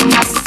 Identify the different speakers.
Speaker 1: I